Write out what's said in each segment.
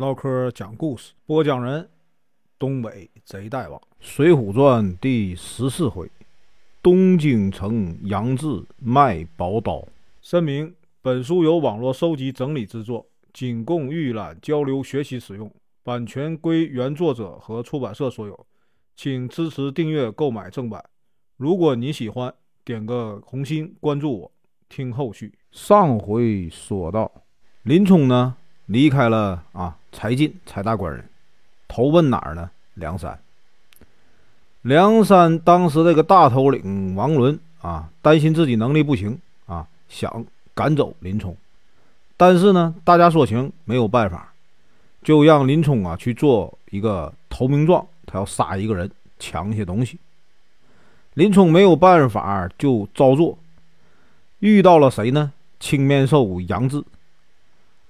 唠嗑讲故事，播讲人：东北贼大王，《水浒传》第十四回：东京城杨志卖宝刀。声明：本书由网络收集整理制作，仅供预览、交流、学习使用，版权归原作者和出版社所有，请支持订阅、购买正版。如果你喜欢，点个红心，关注我，听后续。上回说到，林冲呢？离开了啊，柴进柴大官人，投奔哪儿呢？梁山。梁山当时这个大头领王伦啊，担心自己能力不行啊，想赶走林冲，但是呢，大家说情，没有办法，就让林冲啊去做一个投名状，他要杀一个人，抢一些东西。林冲没有办法，就照做。遇到了谁呢？青面兽杨志。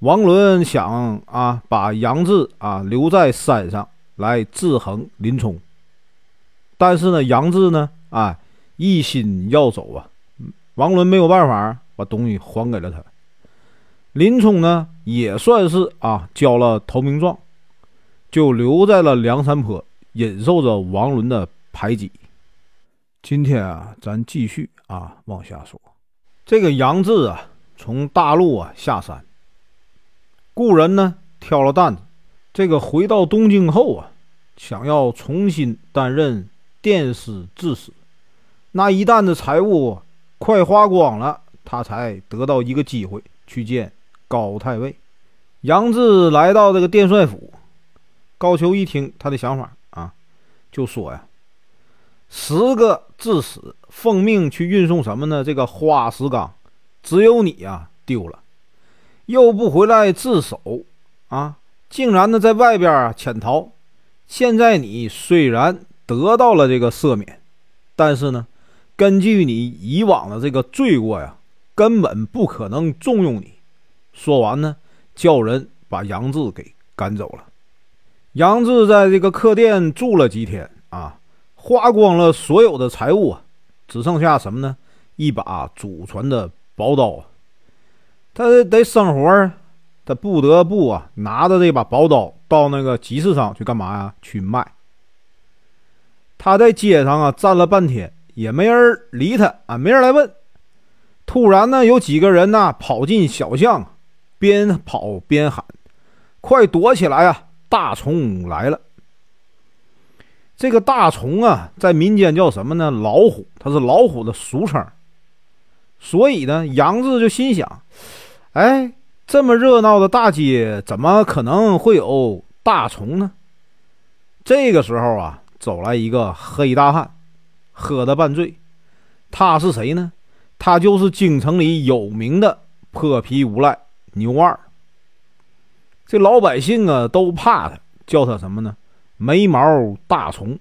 王伦想啊，把杨志啊留在山上来制衡林冲，但是呢，杨志呢，啊一心要走啊，王伦没有办法把东西还给了他。林冲呢，也算是啊交了投名状，就留在了梁山坡，忍受着王伦的排挤。今天啊，咱继续啊往下说，这个杨志啊，从大陆啊下山。故人呢挑了担子，这个回到东京后啊，想要重新担任殿司制使，那一担子财物快花光了，他才得到一个机会去见高太尉杨志。来到这个殿帅府，高俅一听他的想法啊，就说呀：“十个致使奉命去运送什么呢？这个花石纲，只有你呀丢了。”又不回来自首啊！竟然呢在外边潜逃。现在你虽然得到了这个赦免，但是呢，根据你以往的这个罪过呀，根本不可能重用你。说完呢，叫人把杨志给赶走了。杨志在这个客店住了几天啊，花光了所有的财物啊，只剩下什么呢？一把祖传的宝刀啊。他得生活，他不得不啊拿着这把宝刀到那个集市上去干嘛呀？去卖。他在街上啊站了半天，也没人理他啊，没人来问。突然呢，有几个人呢跑进小巷，边跑边喊：“快躲起来啊！大虫来了！”这个大虫啊，在民间叫什么呢？老虎，它是老虎的俗称。所以呢，杨志就心想。哎，这么热闹的大街，怎么可能会有大虫呢？这个时候啊，走来一个黑大汉，喝得半醉。他是谁呢？他就是京城里有名的泼皮无赖牛二。这老百姓啊都怕他，叫他什么呢？眉毛大虫。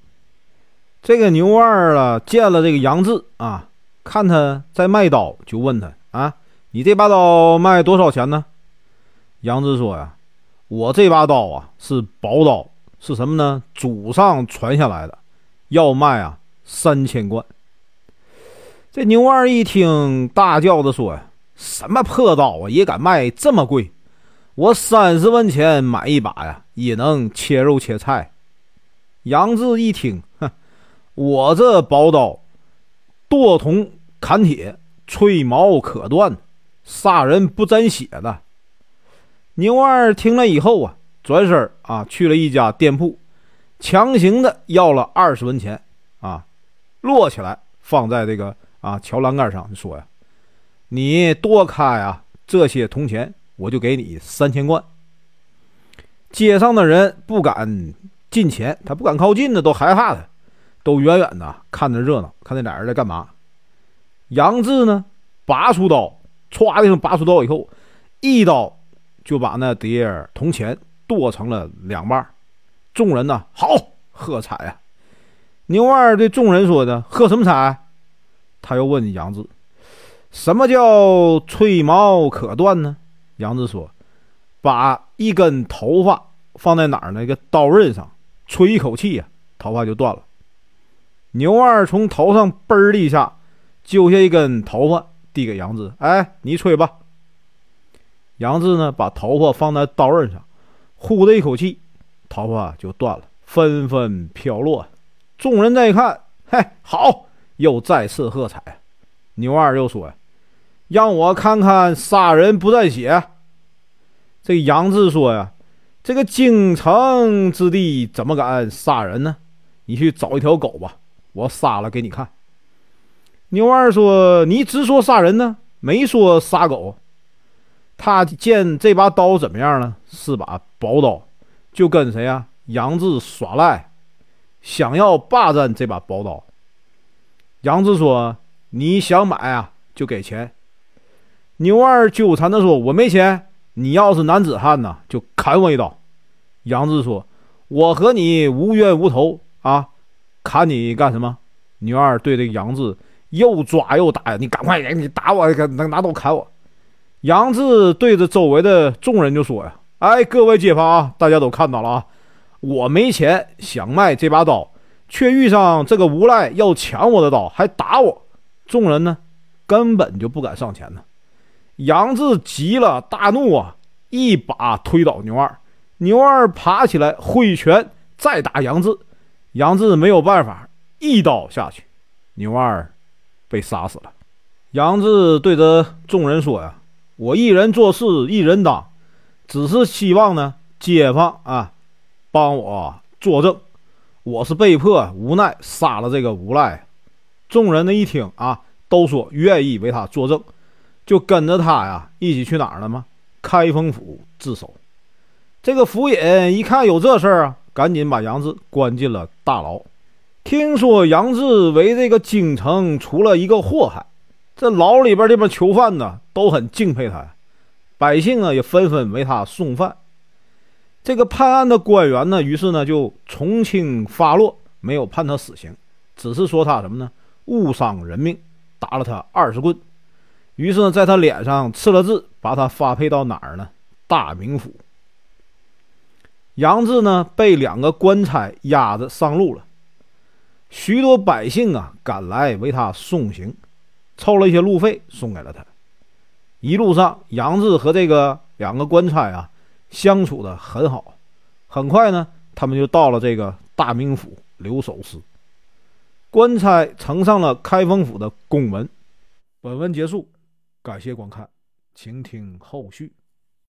这个牛二啊，见了这个杨志啊，看他在卖刀，就问他啊。你这把刀卖多少钱呢？杨志说呀：“我这把刀啊是宝刀，是什么呢？祖上传下来的，要卖啊三千贯。”这牛二一听，大叫着说：“呀，什么破刀啊，也敢卖这么贵？我三十文钱买一把呀，也能切肉切菜。”杨志一听，哼，我这宝刀剁铜砍铁，吹毛可断。杀人不沾血的牛二听了以后啊，转身啊去了一家店铺，强行的要了二十文钱啊，摞起来放在这个啊桥栏杆上，说呀：“你多开啊这些铜钱，我就给你三千贯。”街上的人不敢近前，他不敢靠近的，都害怕他，都远远的看着热闹，看那俩人在干嘛。杨志呢，拔出刀。歘的一声，拔出刀以后，一刀就把那叠铜钱剁成了两半。众人呢，好喝彩啊！牛二对众人说的：“喝什么彩？”他又问杨志：“什么叫吹毛可断呢？”杨志说：“把一根头发放在哪儿那个刀刃上，吹一口气呀，头发就断了。”牛二从头上嘣的一下揪下一根头发。递给杨志，哎，你吹吧。杨志呢，把头发放在刀刃上，呼的一口气，头发就断了，纷纷飘落。众人再一看，嘿，好，又再次喝彩。牛二又说：“让我看看杀人不沾血。”这杨志说：“呀，这个京城之地怎么敢杀人呢？你去找一条狗吧，我杀了给你看。”牛二说：“你只说杀人呢，没说杀狗。”他见这把刀怎么样呢？是把宝刀，就跟谁啊？杨志耍赖，想要霸占这把宝刀。杨志说。你想买啊，就给钱。牛二纠缠的说：“我没钱，你要是男子汉呢，就砍我一刀。”杨志说：“我和你无冤无仇啊，砍你干什么？”牛二对这个杨志又抓又打呀，你赶快，你打我，拿拿刀砍我。杨志对着周围的众人就说：“呀，哎，各位街坊啊，大家都看到了啊，我没钱想卖这把刀，却遇上这个无赖要抢我的刀，还打我。”众人呢，根本就不敢上前呢。杨志急了，大怒啊，一把推倒牛二。牛二爬起来挥拳再打杨志，杨志没有办法，一刀下去，牛二被杀死了。杨志对着众人说：“呀，我一人做事一人当，只是希望呢，街坊啊，帮我作证，我是被迫无奈杀了这个无赖。”众人呢一听啊，都说愿意为他作证，就跟着他呀一起去哪儿了吗？开封府自首。这个府尹一看有这事儿啊，赶紧把杨志关进了大牢。听说杨志为这个京城出了一个祸害，这牢里边这帮囚犯呢都很敬佩他，百姓啊也纷纷为他送饭。这个判案的官员呢，于是呢就从轻发落，没有判他死刑，只是说他什么呢？误伤人命，打了他二十棍。于是呢，在他脸上刺了字，把他发配到哪儿呢？大名府。杨志呢，被两个官差押着上路了。许多百姓啊，赶来为他送行，凑了一些路费送给了他。一路上，杨志和这个两个官差啊，相处的很好。很快呢，他们就到了这个大名府留守司。官差呈上了开封府的公文。本文结束，感谢观看，请听后续。